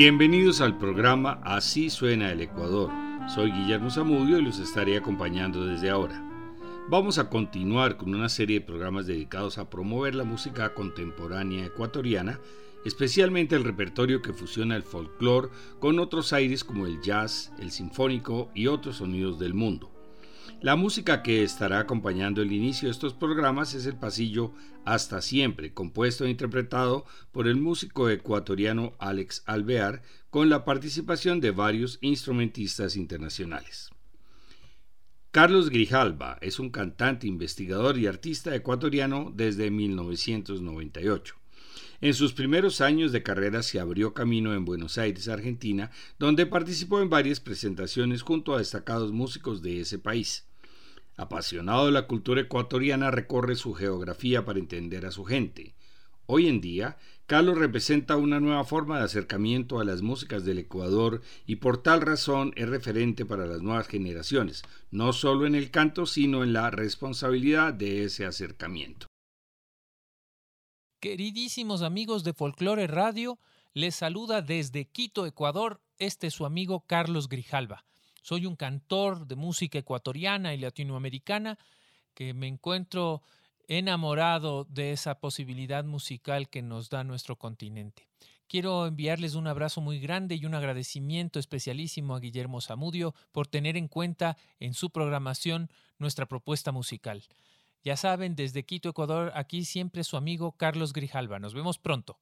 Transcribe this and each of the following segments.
Bienvenidos al programa Así suena el Ecuador. Soy Guillermo Zamudio y los estaré acompañando desde ahora. Vamos a continuar con una serie de programas dedicados a promover la música contemporánea ecuatoriana, especialmente el repertorio que fusiona el folclore con otros aires como el jazz, el sinfónico y otros sonidos del mundo. La música que estará acompañando el inicio de estos programas es el pasillo Hasta Siempre, compuesto e interpretado por el músico ecuatoriano Alex Alvear, con la participación de varios instrumentistas internacionales. Carlos Grijalba es un cantante, investigador y artista ecuatoriano desde 1998. En sus primeros años de carrera se abrió camino en Buenos Aires, Argentina, donde participó en varias presentaciones junto a destacados músicos de ese país. Apasionado de la cultura ecuatoriana, recorre su geografía para entender a su gente. Hoy en día, Carlos representa una nueva forma de acercamiento a las músicas del Ecuador y por tal razón es referente para las nuevas generaciones, no solo en el canto, sino en la responsabilidad de ese acercamiento. Queridísimos amigos de Folklore Radio, les saluda desde Quito, Ecuador, este su amigo Carlos Grijalva. Soy un cantor de música ecuatoriana y latinoamericana que me encuentro enamorado de esa posibilidad musical que nos da nuestro continente. Quiero enviarles un abrazo muy grande y un agradecimiento especialísimo a Guillermo Zamudio por tener en cuenta en su programación nuestra propuesta musical. Ya saben, desde Quito, Ecuador, aquí siempre su amigo Carlos Grijalva. Nos vemos pronto.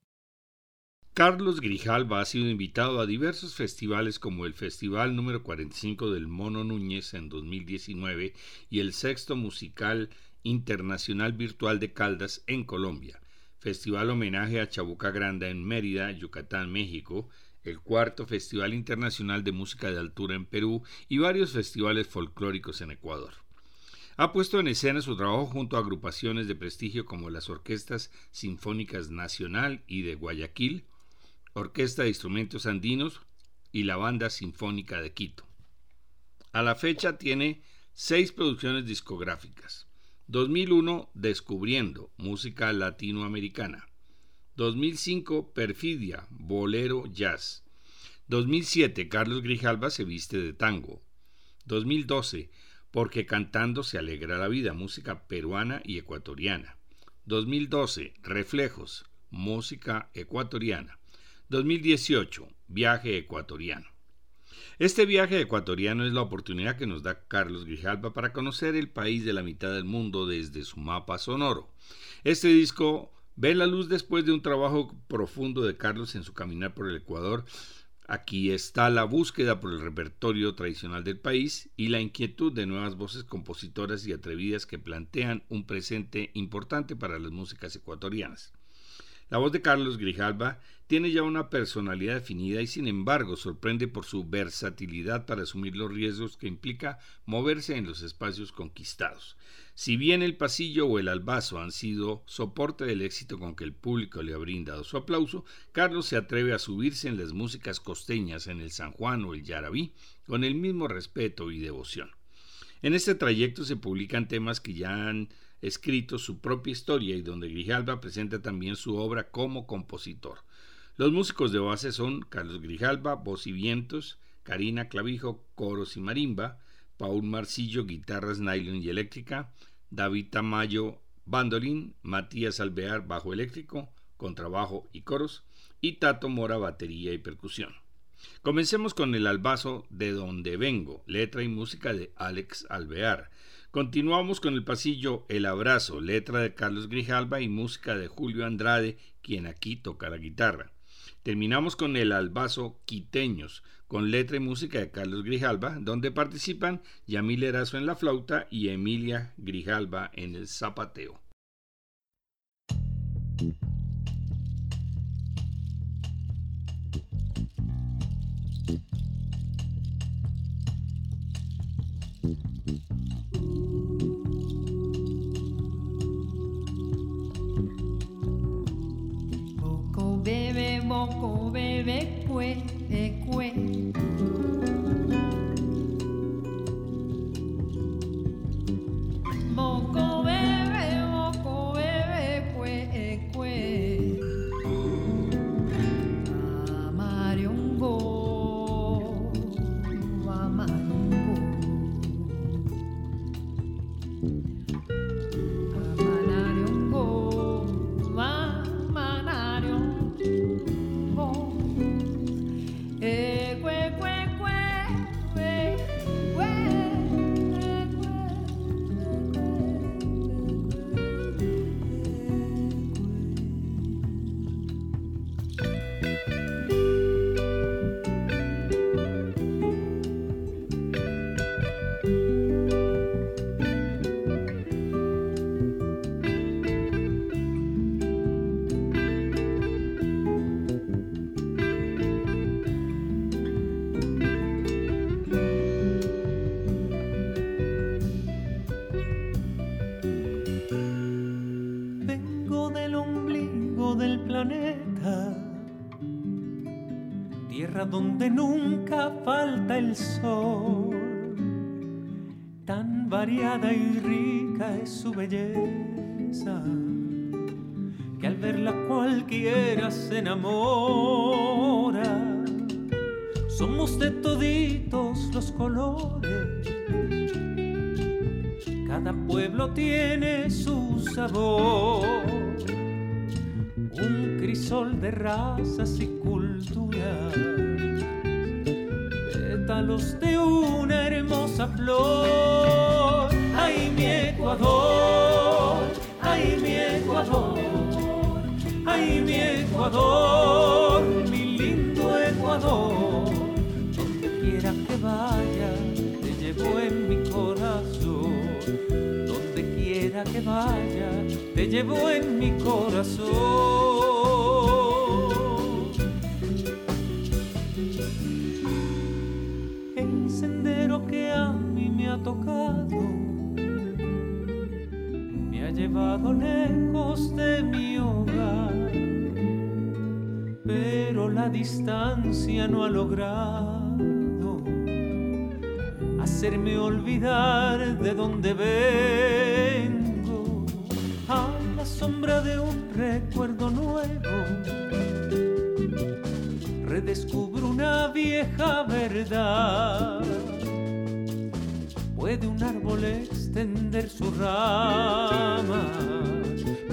Carlos Grijalva ha sido invitado a diversos festivales como el Festival número 45 del Mono Núñez en 2019 y el Sexto Musical Internacional Virtual de Caldas en Colombia, Festival Homenaje a Chabuca Granda en Mérida, Yucatán, México, el cuarto Festival Internacional de Música de Altura en Perú y varios festivales folclóricos en Ecuador. Ha puesto en escena su trabajo junto a agrupaciones de prestigio como las Orquestas Sinfónicas Nacional y de Guayaquil, Orquesta de Instrumentos Andinos y la Banda Sinfónica de Quito. A la fecha tiene seis producciones discográficas. 2001 Descubriendo, música latinoamericana. 2005 Perfidia, bolero jazz. 2007 Carlos Grijalva se viste de tango. 2012 Porque cantando se alegra la vida, música peruana y ecuatoriana. 2012 Reflejos, música ecuatoriana. 2018. Viaje ecuatoriano. Este viaje ecuatoriano es la oportunidad que nos da Carlos Grijalva para conocer el país de la mitad del mundo desde su mapa sonoro. Este disco ve la luz después de un trabajo profundo de Carlos en su caminar por el Ecuador. Aquí está la búsqueda por el repertorio tradicional del país y la inquietud de nuevas voces compositoras y atrevidas que plantean un presente importante para las músicas ecuatorianas. La voz de Carlos Grijalva tiene ya una personalidad definida y sin embargo sorprende por su versatilidad para asumir los riesgos que implica moverse en los espacios conquistados. Si bien el pasillo o el albazo han sido soporte del éxito con que el público le ha brindado su aplauso, Carlos se atreve a subirse en las músicas costeñas en el San Juan o el Yarabí con el mismo respeto y devoción. En este trayecto se publican temas que ya han escrito su propia historia y donde Grijalva presenta también su obra como compositor. Los músicos de base son Carlos Grijalva, voz y vientos, Karina Clavijo, coros y marimba, Paul Marcillo, guitarras nylon y eléctrica, David Tamayo, bandolín, Matías Alvear, bajo eléctrico, contrabajo y coros, y Tato Mora, batería y percusión. Comencemos con el albazo de donde vengo, letra y música de Alex Alvear, Continuamos con el pasillo El Abrazo, letra de Carlos Grijalva y música de Julio Andrade, quien aquí toca la guitarra. Terminamos con el Albazo Quiteños, con letra y música de Carlos Grijalva, donde participan Yamil Erazo en la flauta y Emilia Grijalva en el zapateo. Boko bebe, boko bebe, kue, cue. Donde nunca falta el sol, tan variada y rica es su belleza, que al verla cualquiera se enamora. Somos de toditos los colores. Cada pueblo tiene su sabor, un crisol de razas y culturas, pétalos de una hermosa flor. ¡Ay, mi Ecuador! ¡Ay, mi Ecuador! ¡Ay, mi Ecuador! ¡Mi lindo Ecuador! Donde quiera que vaya, te llevo en mi corazón que vaya, te llevo en mi corazón. Llevado lejos de mi hogar, pero la distancia no ha logrado hacerme olvidar de dónde vengo sombra de un recuerdo nuevo. Redescubro una vieja verdad. Puede un árbol extender sus ramas,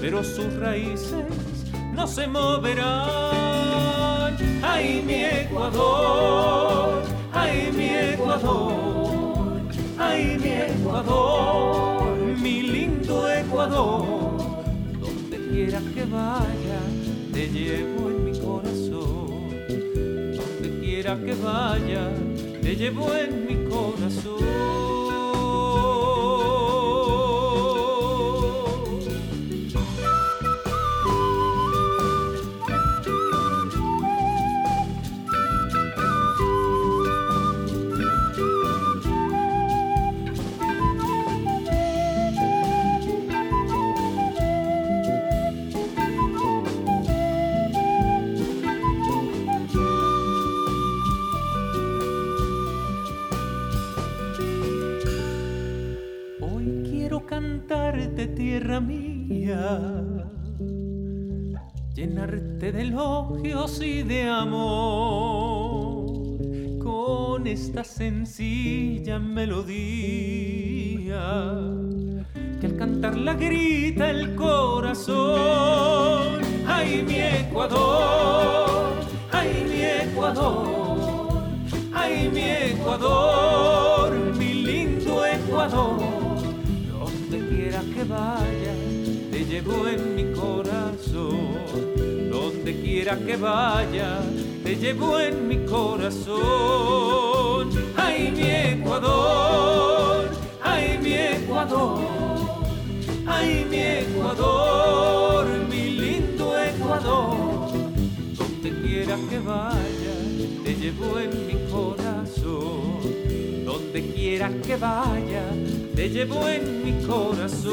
pero sus raíces no se moverán. ¡Ay, mi Ecuador! ¡Ay, mi Ecuador! ¡Ay, mi Ecuador! ¡Mi lindo Ecuador! quiera que vaya, te llevo en mi corazón. Donde quiera que vaya, te llevo en mi corazón. Tierra mía, llenarte de elogios y de amor con esta sencilla melodía que al cantar la grita el corazón. ¡Ay, mi Ecuador! ¡Ay, mi Ecuador! ¡Ay, mi Ecuador! ¡Mi lindo Ecuador! Que vaya, te llevo en mi corazón. Donde quiera que vaya, te llevo en mi corazón. Ay, mi Ecuador, ay, mi Ecuador, ay, mi Ecuador, mi lindo Ecuador. Donde quiera que vaya, te llevo en mi corazón. Donde quiera que vaya, te llevo en mi corazón.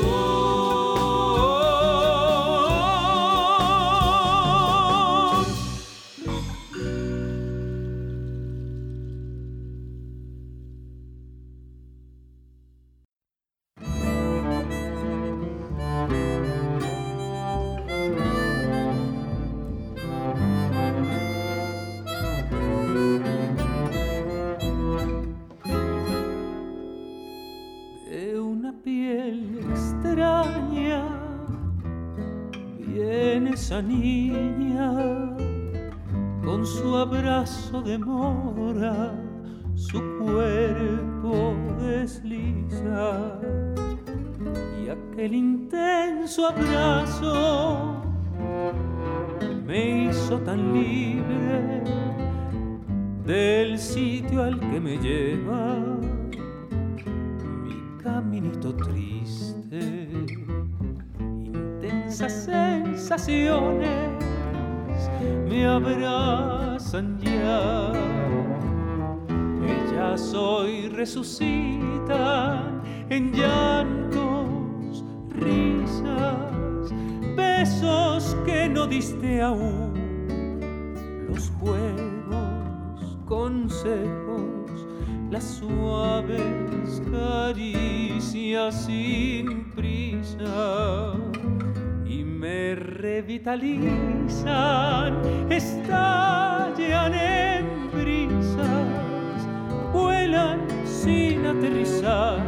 Niña con su abrazo de mora, su cuerpo desliza y aquel intenso abrazo me hizo tan libre del sitio al que me lleva mi caminito triste esas sensaciones me abrazan ya. Ellas hoy resucitan en llantos, risas, besos que no diste aún, los juegos, consejos, las suaves caricias sin prisa me revitalizan, estallan en brisas, vuelan sin aterrizar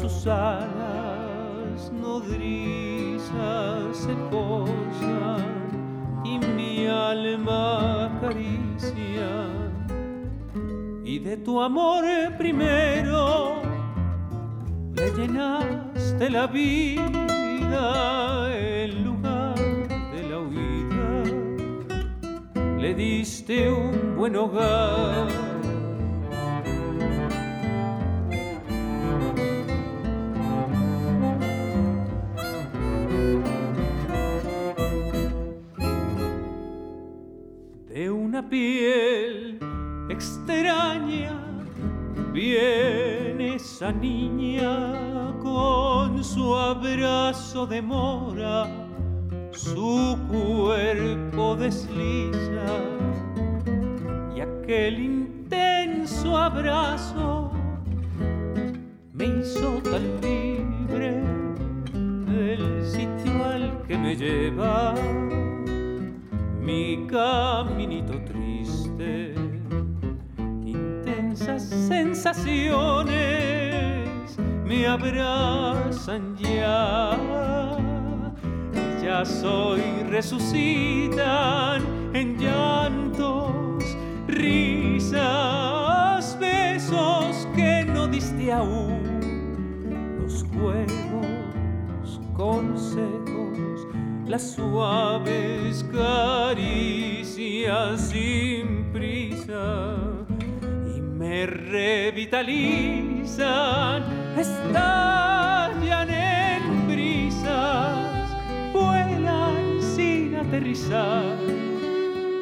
sus alas nodrizas se posan y mi alma acaricia. Y de tu amor primero le llenaste la vida en lugar de la huida. Le diste un buen hogar. Piel extraña viene esa niña su abrazo de mora, su cuerpo desliza. Y aquel intenso abrazo me hizo tan libre del sitio al que me lleva mi caminito triste, intensas sensaciones me abrazan ya, ya soy resucitan en llantos, risas, besos que no diste aún, los juegos, consejos las suaves caricias sin prisa me revitalizan, estallan en brisas, vuelan sin aterrizar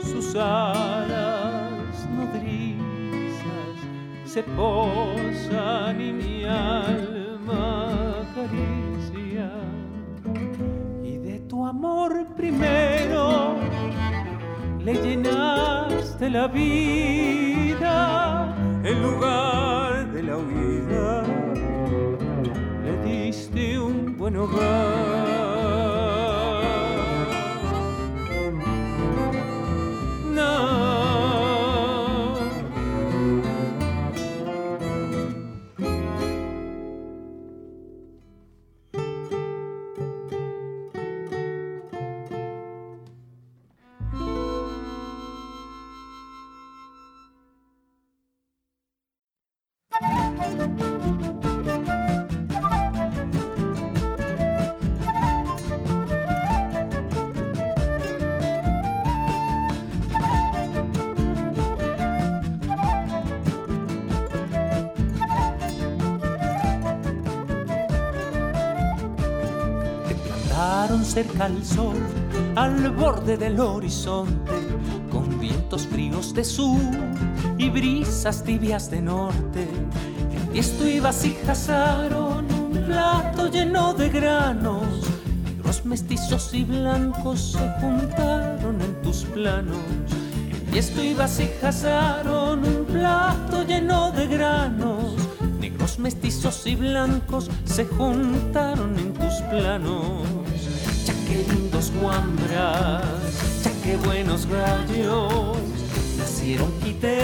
sus alas nodrizas se posan y mi alma acaricia. Amor primero le llenaste la vida en lugar de la huida le diste un buen hogar cerca al sol, al borde del horizonte, con vientos fríos de sur y brisas tibias de norte. En tiesto y vasijas un plato lleno de granos, negros mestizos y blancos se juntaron en tus planos. En tiesto y vasijas un plato lleno de granos, negros mestizos y blancos se juntaron en tus planos qué lindos guambras, ya qué buenos gallos, nacieron quiteños.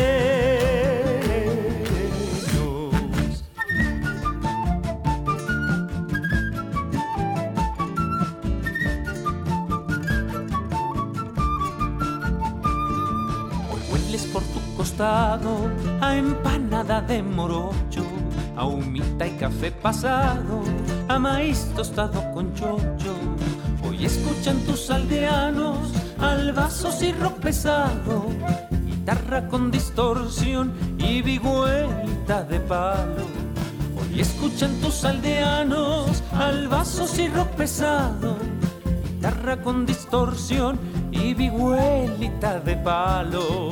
Hoy hueles por tu costado a empanada de morocho, a humita y café pasado, a maíz tostado con chocho y escuchan tus aldeanos albazos y rock pesado, guitarra con distorsión y vigüelita de palo. Hoy escuchan tus aldeanos albazos y rock pesado, guitarra con distorsión y vigüelita de palo.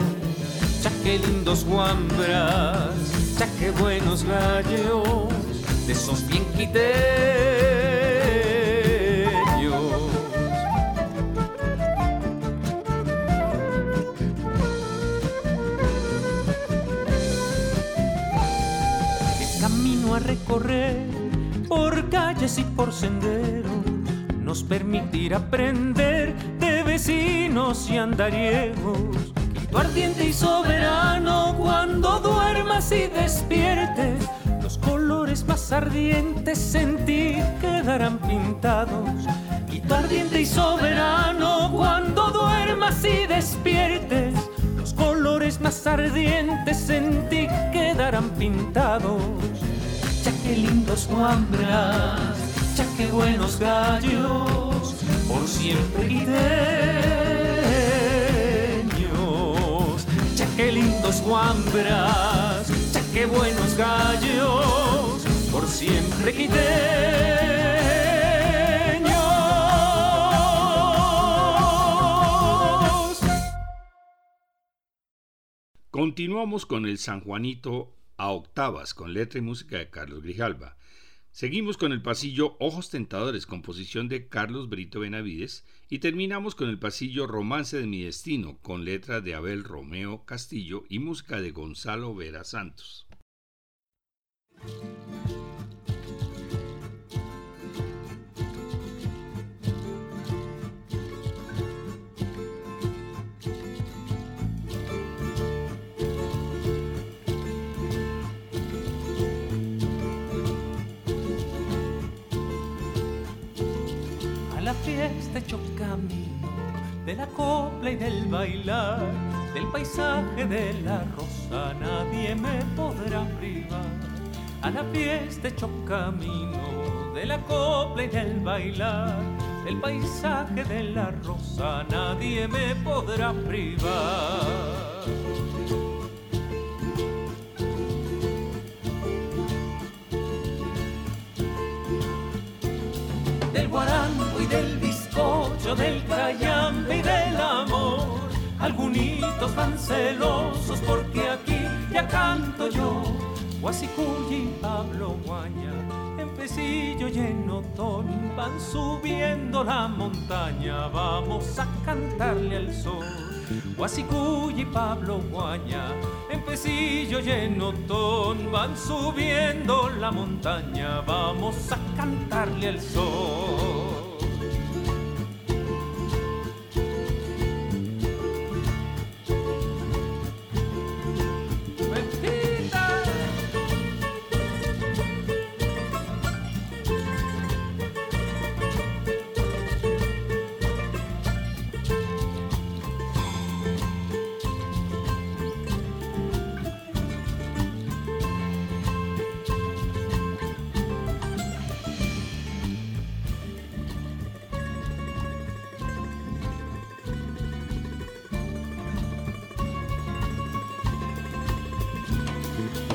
Ya que lindos guambras, ya que buenos gallos, de esos bien quité recorrer por calles y por senderos, nos permitirá aprender de vecinos y andariegos. Tu ardiente y soberano cuando duermas y despiertes, los colores más ardientes en ti quedarán pintados. Tu ardiente y soberano cuando duermas y despiertes, los colores más ardientes en ti quedarán pintados. Que lindos guambras, ya que buenos gallos, por siempre quiteños. Ya que lindos guambras, ya que buenos gallos, por siempre quiteños. Continuamos con el San Juanito a octavas con letra y música de Carlos Grijalva. Seguimos con el pasillo Ojos Tentadores, composición de Carlos Brito Benavides, y terminamos con el pasillo Romance de mi Destino, con letra de Abel Romeo Castillo y música de Gonzalo Vera Santos. Fiesta hecho camino de la copla y del bailar, del paisaje de la rosa nadie me podrá privar. A la fiesta hecho camino de la copla y del bailar, del paisaje de la rosa nadie me podrá privar. Celosos porque aquí ya canto yo. Guasicuyi, Pablo Guaña, en Pesillo y van subiendo la montaña. Vamos a cantarle al sol. Guasicuy y Pablo Guaña, en Pesillo y van subiendo la montaña, vamos a cantarle al sol.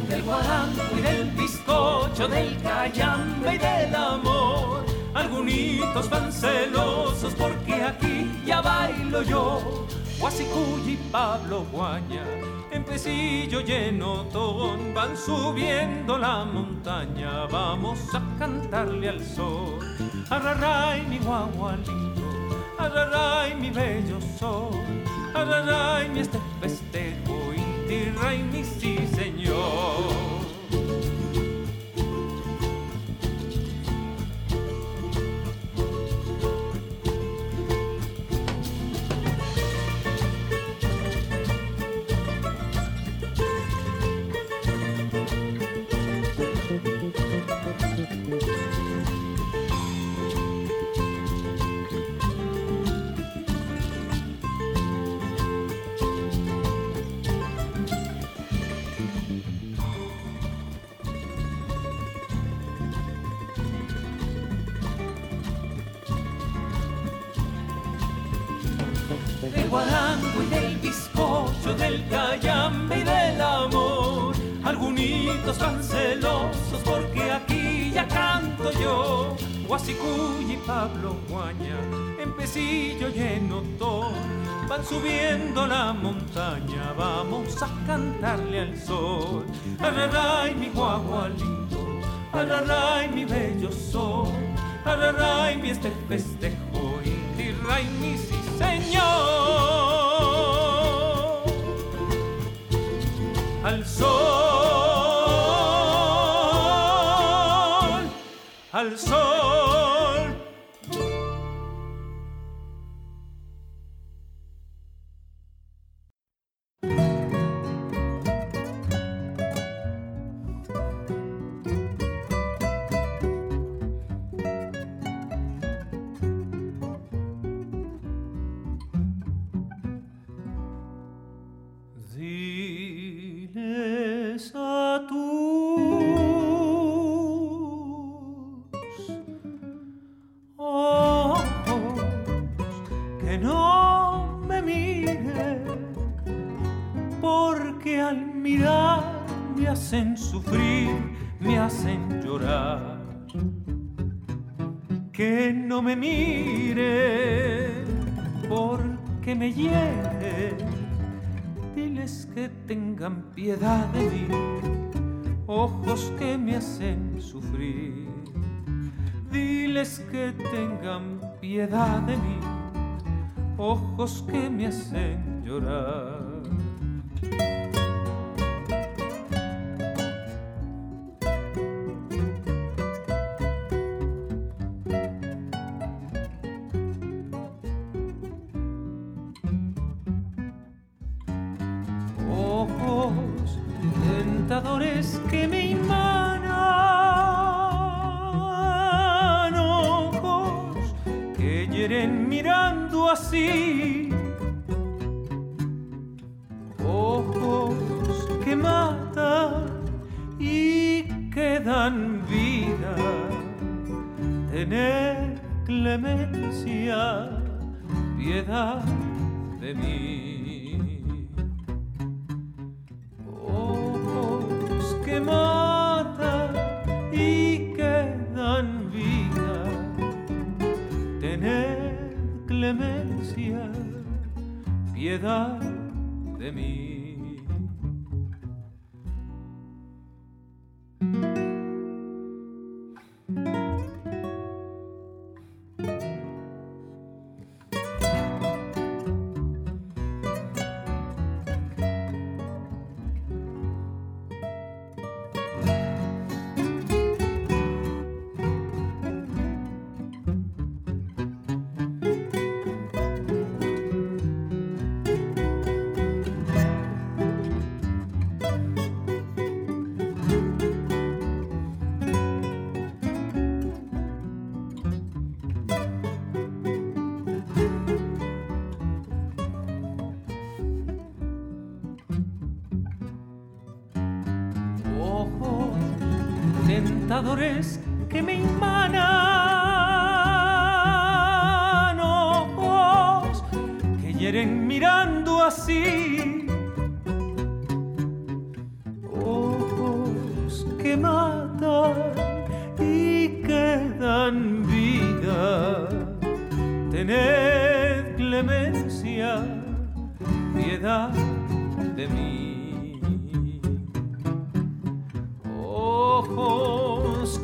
Del guarango y del bizcocho, del cayambe y del amor. Algunitos van celosos porque aquí ya bailo yo. Guasicuy y Pablo Guaña, en Pesillo y en Otón van subiendo la montaña. Vamos a cantarle al sol. Arraray mi guagualito, arraray mi bello sol, arraray mi este festejo, inti ray mi sí señor. subiendo la montaña vamos a cantarle al sol. Araray mi guagualito, araray mi bello sol, araray mi este festejo, intirray mi sí señor. Al sol, al sol. tengan piedad de mí, ojos que me hacen llorar. dan vida, tener clemencia, piedad de mí. Ojos que matan y que dan vida, tener clemencia, piedad de mí.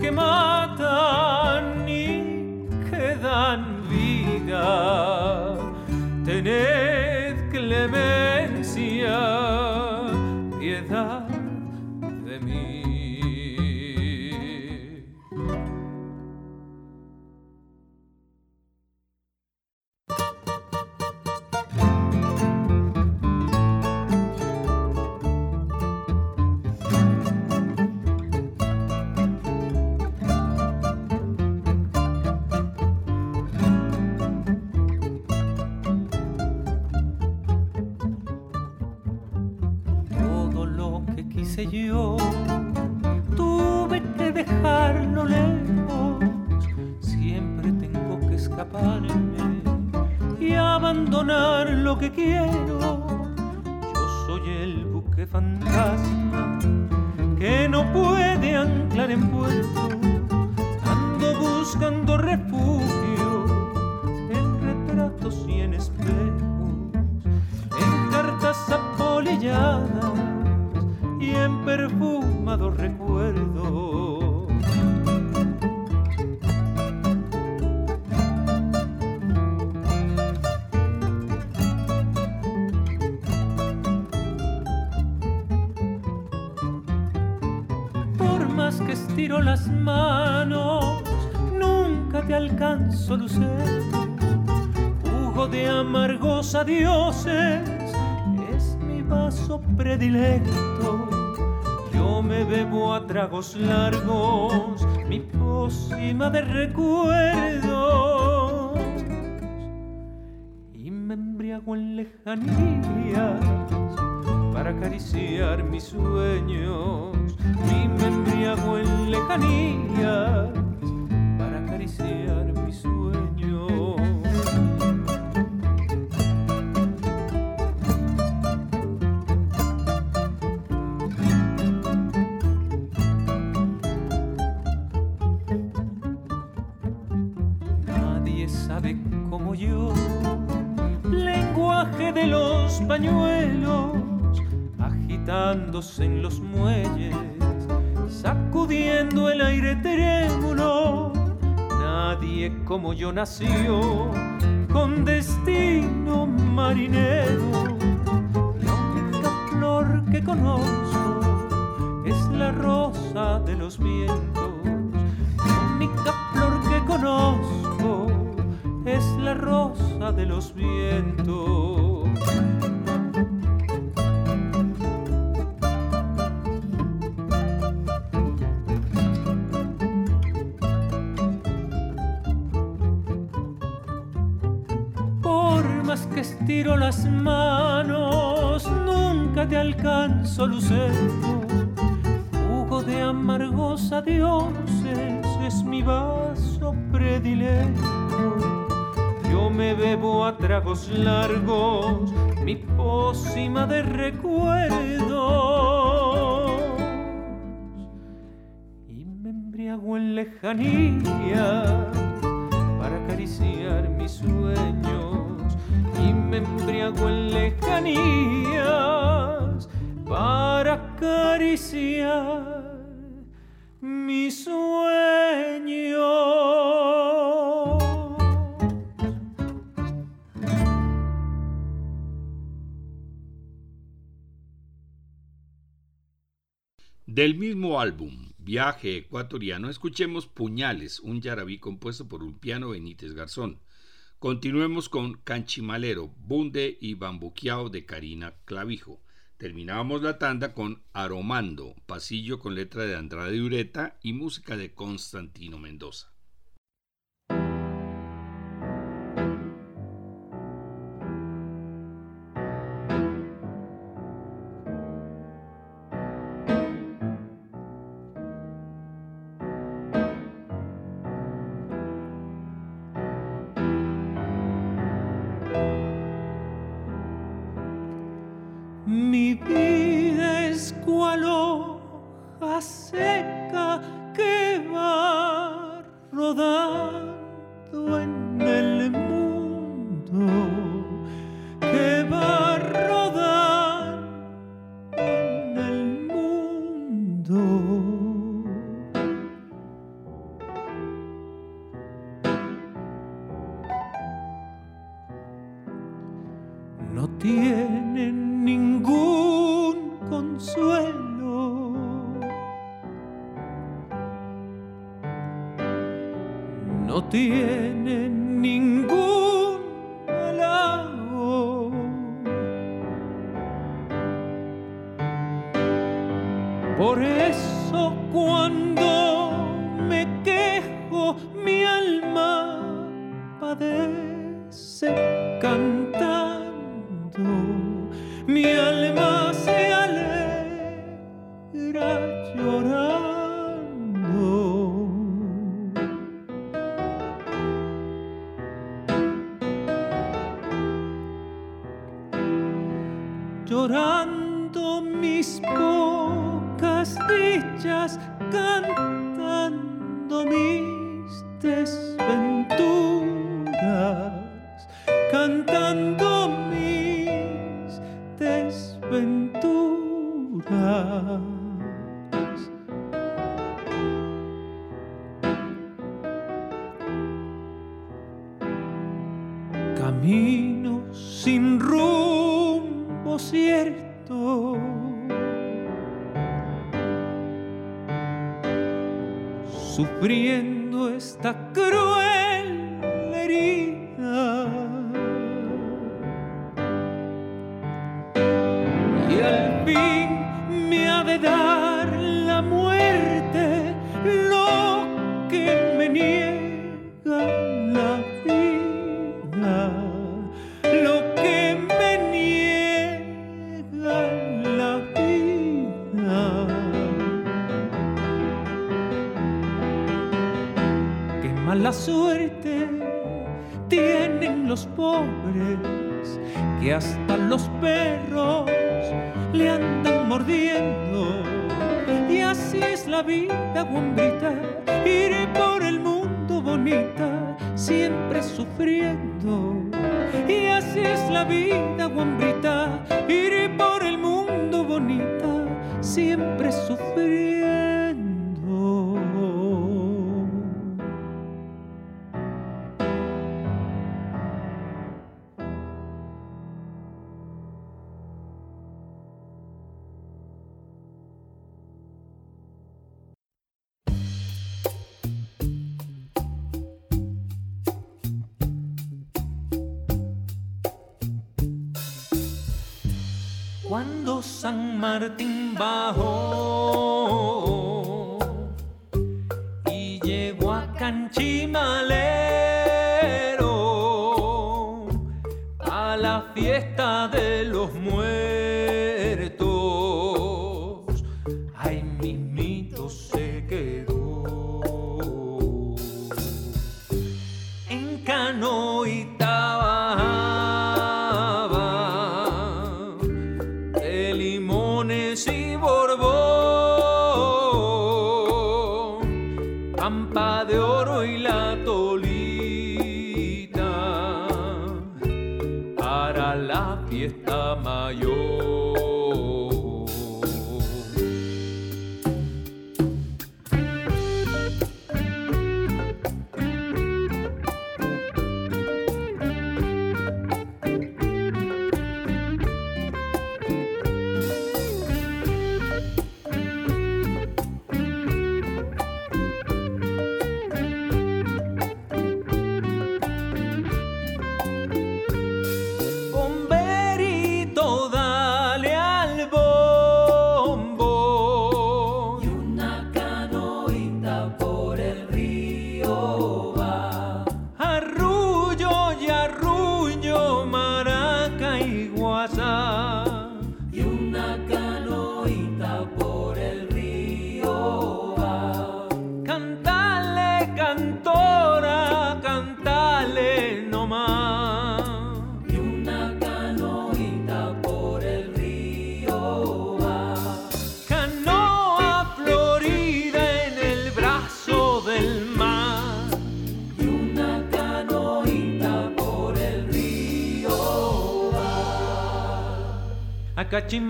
que más. Adioses es mi vaso predilecto. Yo me bebo a tragos largos mi pócima de recuerdos y me embriago en lejanías para acariciar mis sueños y me embriago en lejanías pañuelos agitándose en los muelles, sacudiendo el aire trémulo. Nadie como yo nació con destino marinero. La única flor que conozco es la rosa de los vientos. La única flor que conozco es la rosa de los vientos. Estiro las manos, nunca te alcanzo, lucero. Jugo de amargos adioses es mi vaso predilecto. Yo me bebo a tragos largos mi pócima de recuerdos y me embriago en lejanía Del mismo álbum, Viaje Ecuatoriano, escuchemos Puñales, un yarabí compuesto por un piano Benítez Garzón. Continuemos con Canchimalero, Bunde y Bambuqueao de Karina Clavijo. Terminábamos la tanda con Aromando, pasillo con letra de Andrade Ureta y música de Constantino Mendoza. Por eso cuando me quejo mi alma padece. Que hasta los perros le andan mordiendo. Y así es la vida, guambrita, iré por el mundo bonita, siempre sufriendo. Y así es la vida, guambrita, iré por el mundo bonita, siempre sufriendo. darating ba ho?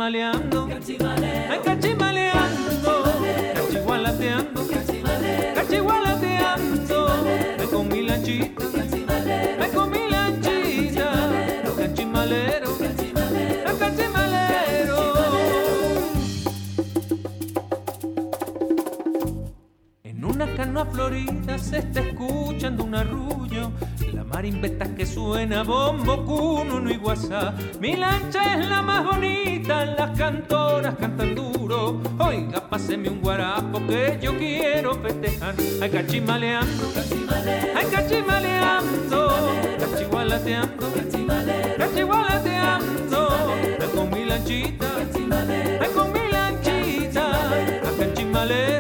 Acá Mi lancha es la más bonita, las cantoras cantan duro. Oiga, páseme un guarapo que yo quiero festejar. Ay, cachimaleando, ay, cachimaleando, cachigualateando, cachigualateando. Ay, con mi lanchita, ay, con mi lanchita, ay, cachimalero,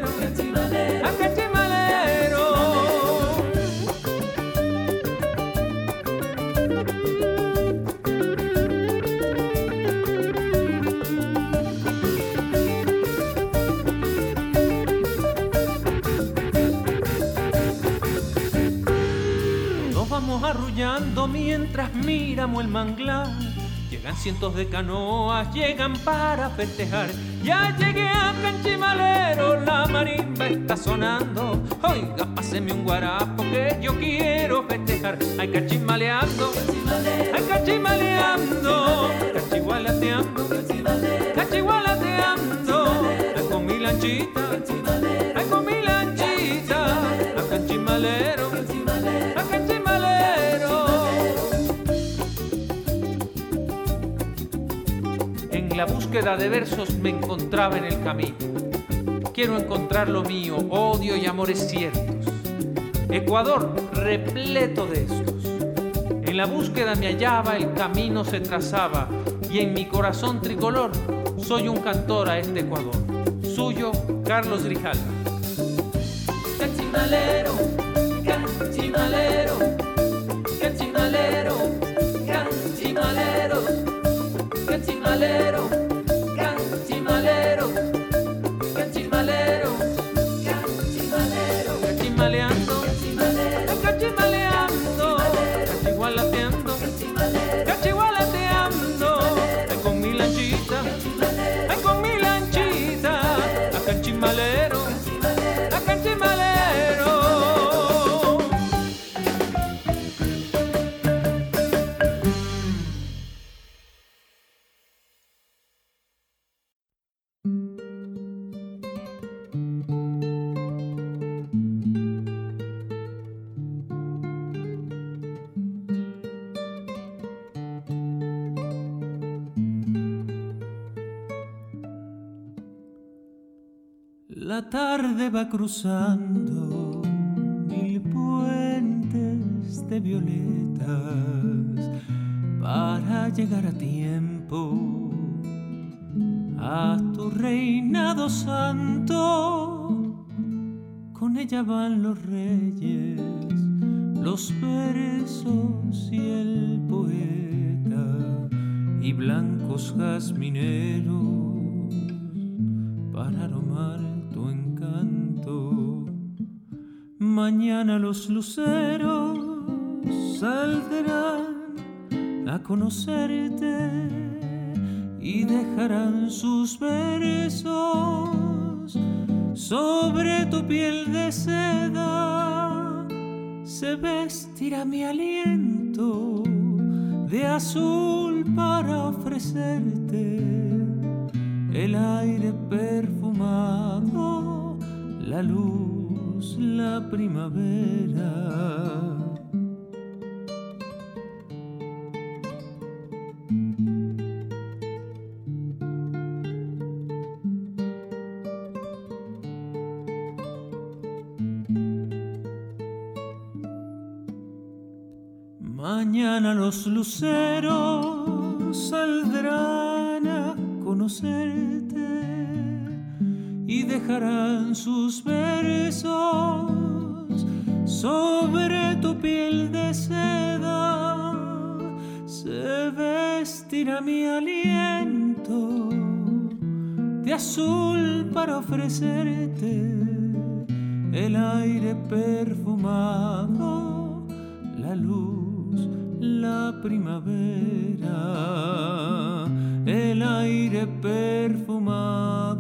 arrullando mientras miramos el manglar. Llegan cientos de canoas, llegan para festejar. Ya llegué a Canchimalero, la marimba está sonando. Oiga, páseme un guarapo que yo quiero festejar. Ay, cachimaleando, ay, cachimaleando, cachigualateando, búsqueda de versos me encontraba en el camino. Quiero encontrar lo mío, odio y amores ciertos. Ecuador repleto de estos. En la búsqueda me hallaba, el camino se trazaba y en mi corazón tricolor soy un cantor a este Ecuador. Suyo, Carlos Grijalva. Cachimalero, cachimalero, cachimalero, cachimalero, cachimalero, a va cruzando mil puentes de violetas para llegar a tiempo a tu reinado santo. Con ella van los reyes, los versos y el poeta y blancos jazmineros Mañana los luceros saldrán a conocerte y dejarán sus versos sobre tu piel de seda. Se vestirá mi aliento de azul para ofrecerte el aire perfumado, la luz, la primavera. Mañana los luceros saldrán a conocerte dejarán sus versos sobre tu piel de seda. Se vestirá mi aliento de azul para ofrecerte el aire perfumado, la luz, la primavera, el aire perfumado,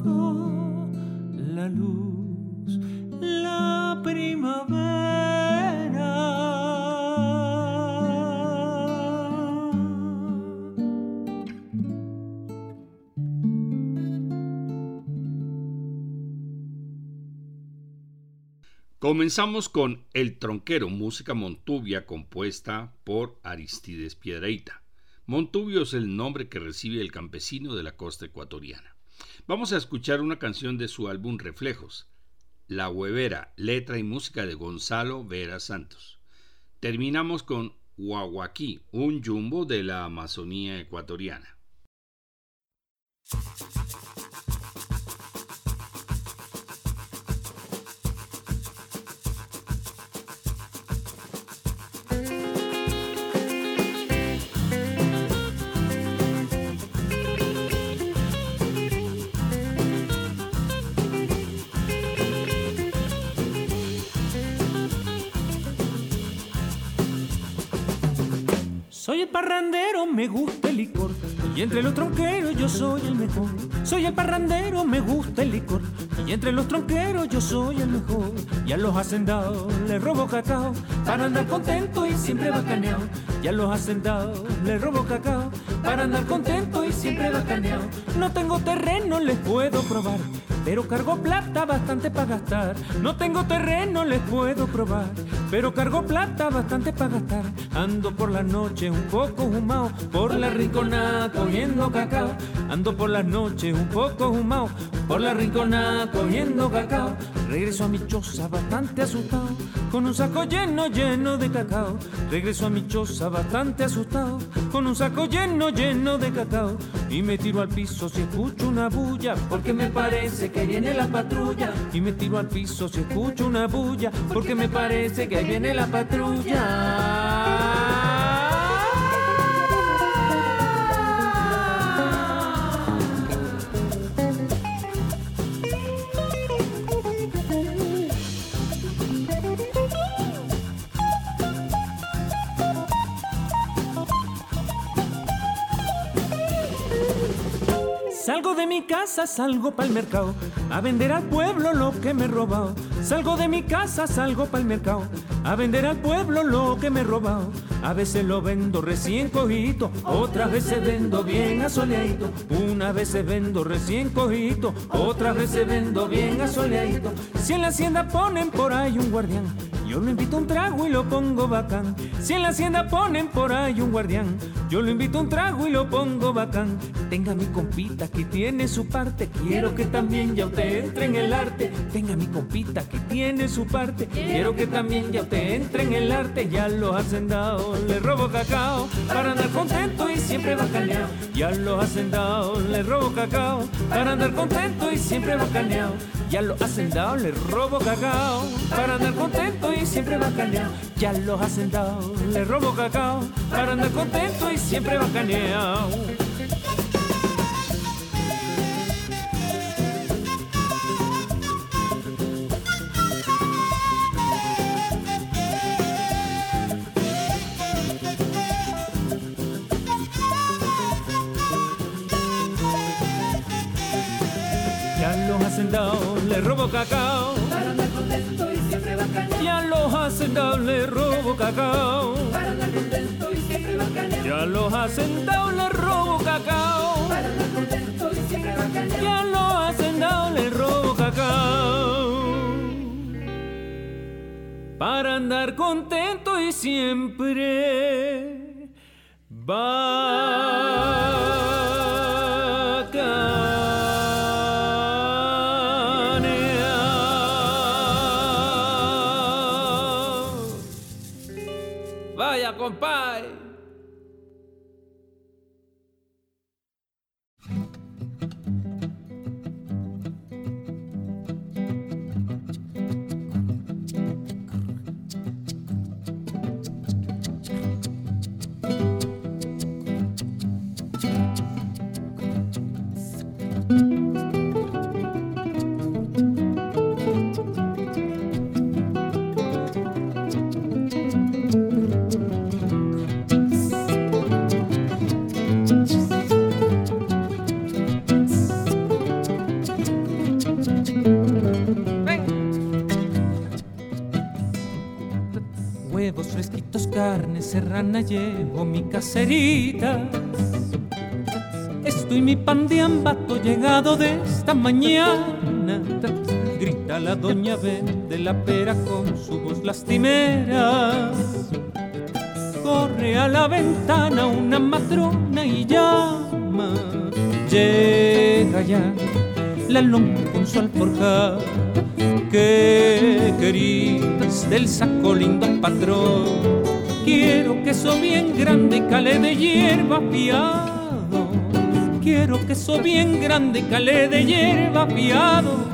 Comenzamos con El Tronquero, música montubia compuesta por Aristides Piedreita. Montubio es el nombre que recibe el campesino de la costa ecuatoriana. Vamos a escuchar una canción de su álbum Reflejos, La Huevera, letra y música de Gonzalo Vera Santos. Terminamos con Huahuaquí, un jumbo de la Amazonía ecuatoriana. Soy el parrandero, me gusta el licor. Y entre los tronqueros yo soy el mejor. Soy el parrandero, me gusta el licor. Y entre los tronqueros yo soy el mejor. Y a los hacendados les robo cacao. Para andar contento y siempre bacaneado. Y a los hacendados les robo cacao. Para andar contento y siempre bacaneado. No tengo terreno, les puedo probar. Pero cargo plata bastante para gastar. No tengo terreno, les puedo probar. Pero cargo plata bastante para gastar. Ando por la noche un poco humao, por la rinconada cogiendo cacao. Ando por las noches un poco humao, por la rinconada cogiendo cacao. Regreso a mi choza bastante asustado, con un saco lleno, lleno de cacao. Regreso a mi choza bastante asustado, con un saco lleno, lleno de cacao. Y me tiro al piso si escucho una bulla, porque me parece que viene la patrulla. Y me tiro al piso si escucho una bulla, porque me parece que ahí viene la patrulla. Casa, salgo para el mercado, a vender al pueblo lo que me he robado. Salgo de mi casa, salgo para el mercado, a vender al pueblo lo que me he robado. A veces lo vendo recién cogito, otras veces vendo bien asoleadito. Una vez vendo recién cogito, otras veces vendo bien asoleadito. Si en la hacienda ponen por ahí un guardián, yo lo invito a un trago y lo pongo bacán. Si en la hacienda ponen por ahí un guardián, yo lo invito a un trago y lo pongo bacán. Tenga mi compita que tiene su parte, quiero que también ya usted entre en el arte. Tenga mi compita que tiene su parte, quiero que también ya usted entre en el arte. Ya los hacendados le robo cacao para andar contento y siempre bacaneado. Ya los hacendados le robo cacao para andar contento y siempre bacaneado. Ya los hacendados le robo cacao para andar contento y siempre bacaneado. Ya los hacendados le robo cacao para andar contento y siempre bacaneado. Robo cacao. Para andar contento y siempre. Ya los hacendados le robo cacao. Para andar contento y siempre. Ya los hacendados le robo cacao. Para andar contento y siempre. Serrana, llevo mi caserita. Estoy mi pan de ambato llegado de esta mañana. Grita la doña vende la pera con su voz lastimera. Corre a la ventana una matrona y llama. Llega ya la loma con su alforja. ¿Qué querís del saco lindo patrón? Quiero queso bien grande y calé de hierba fiado. Quiero queso bien grande y calé de hierba fiado.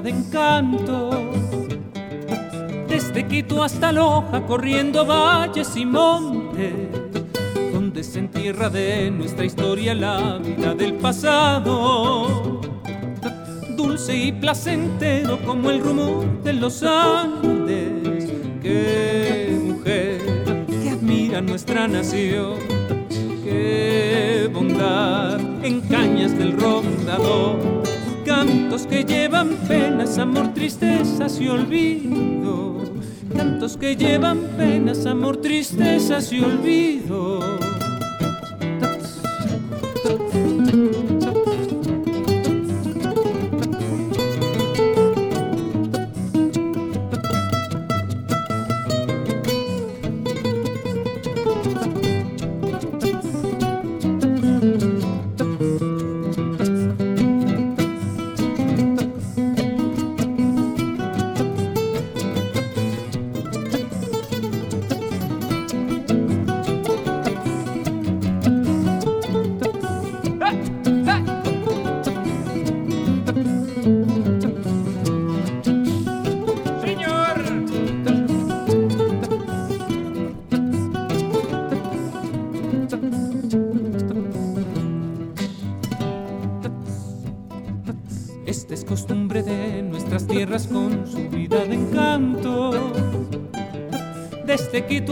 De encanto. Desde Quito hasta Loja, corriendo valles y montes, donde se entierra de nuestra historia la vida del pasado. Dulce y placentero como el rumor de los Andes. ¡Qué mujer que admira nuestra nación! qué bondad en cañas del rondador. Cantos que llevan penas, amor, tristezas y olvido. Cantos que llevan penas, amor, tristezas y olvido.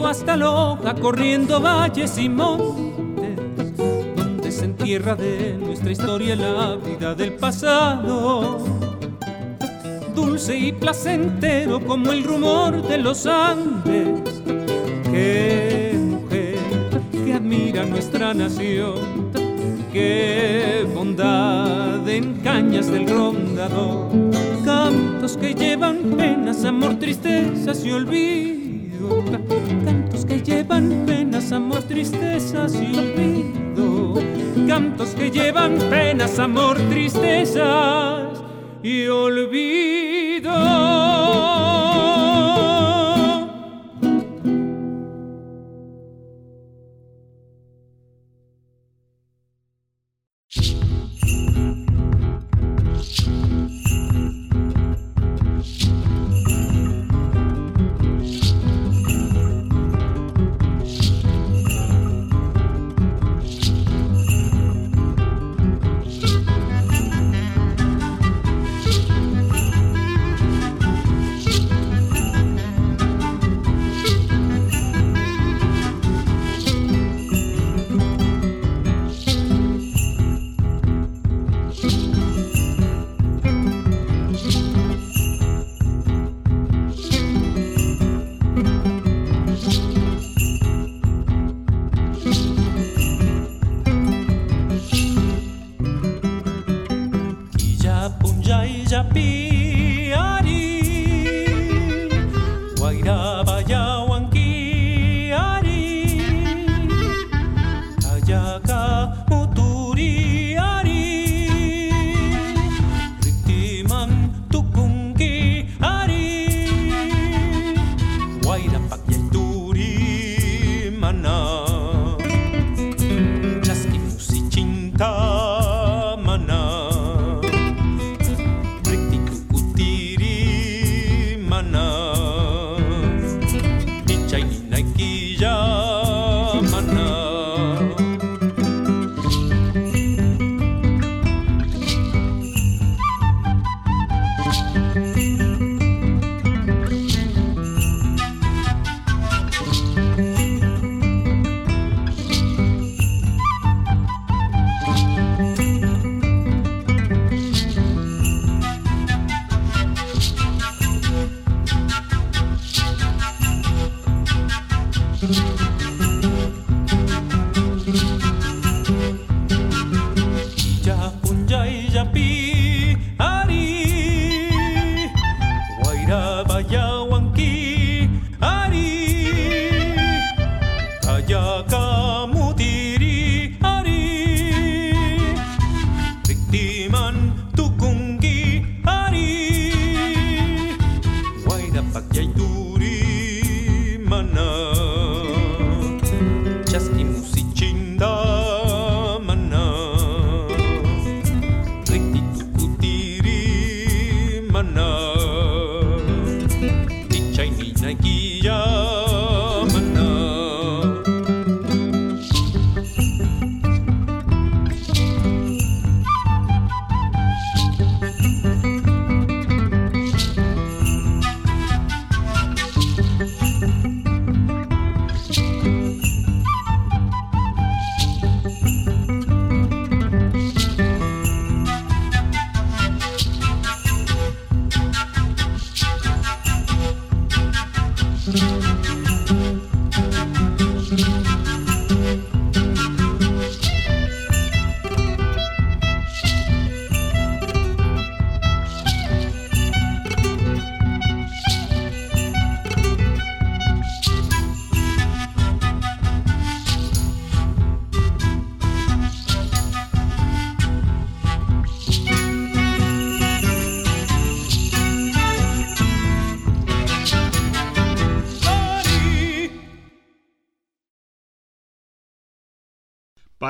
Hasta Loja, corriendo valles y montes, donde se entierra de nuestra historia la vida del pasado. Dulce y placentero como el rumor de los Andes. Qué mujer que admira nuestra nación. Qué bondad en cañas del rondador. Cantos que llevan penas, amor, tristezas y olvido cantos que llevan penas, amor, tristezas y olvido, cantos que llevan penas, amor, tristezas y olvido.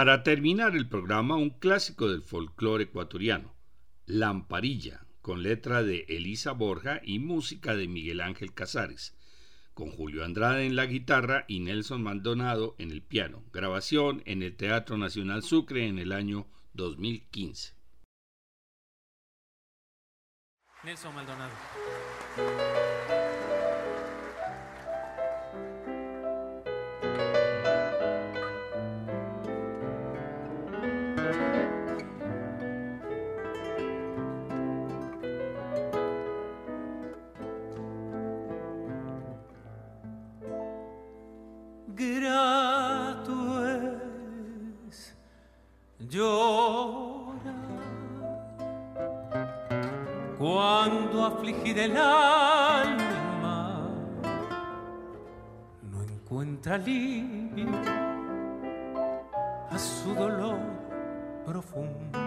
Para terminar el programa, un clásico del folclore ecuatoriano, Lamparilla, con letra de Elisa Borja y música de Miguel Ángel Casares, con Julio Andrade en la guitarra y Nelson Maldonado en el piano. Grabación en el Teatro Nacional Sucre en el año 2015. Nelson Maldonado. Afligida el alma no encuentra alivio a su dolor profundo.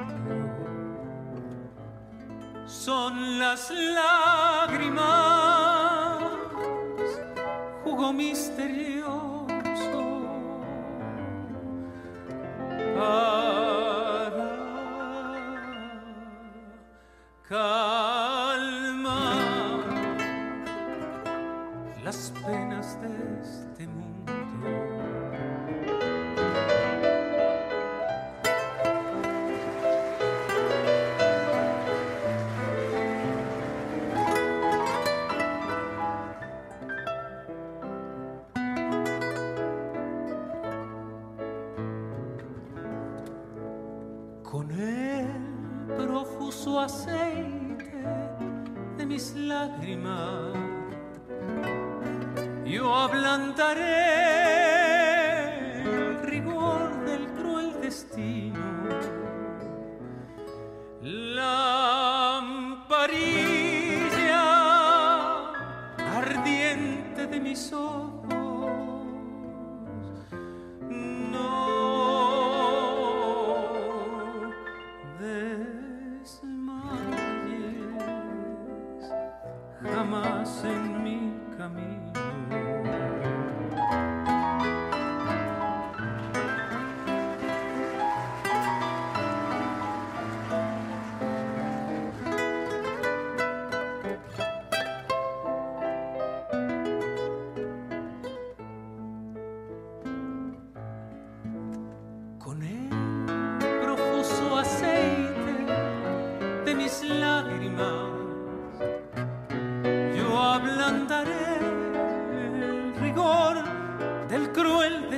Son las lágrimas, jugo misterioso.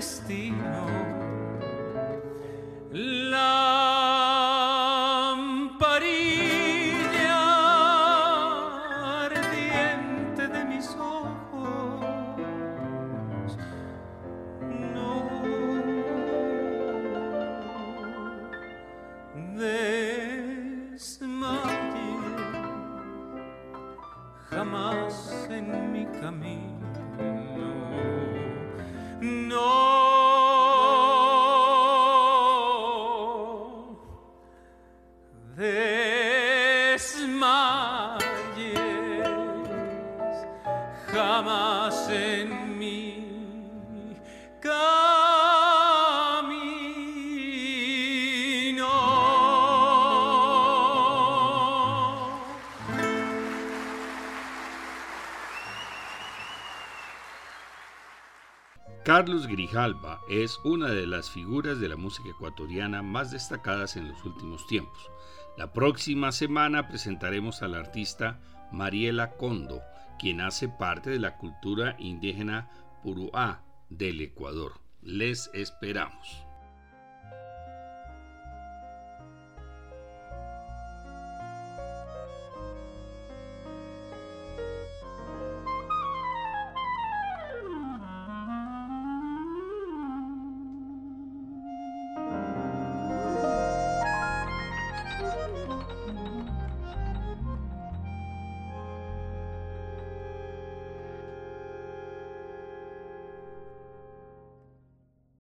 destino. Carlos Grijalba es una de las figuras de la música ecuatoriana más destacadas en los últimos tiempos. La próxima semana presentaremos al artista Mariela Condo, quien hace parte de la cultura indígena Puruá del Ecuador. Les esperamos.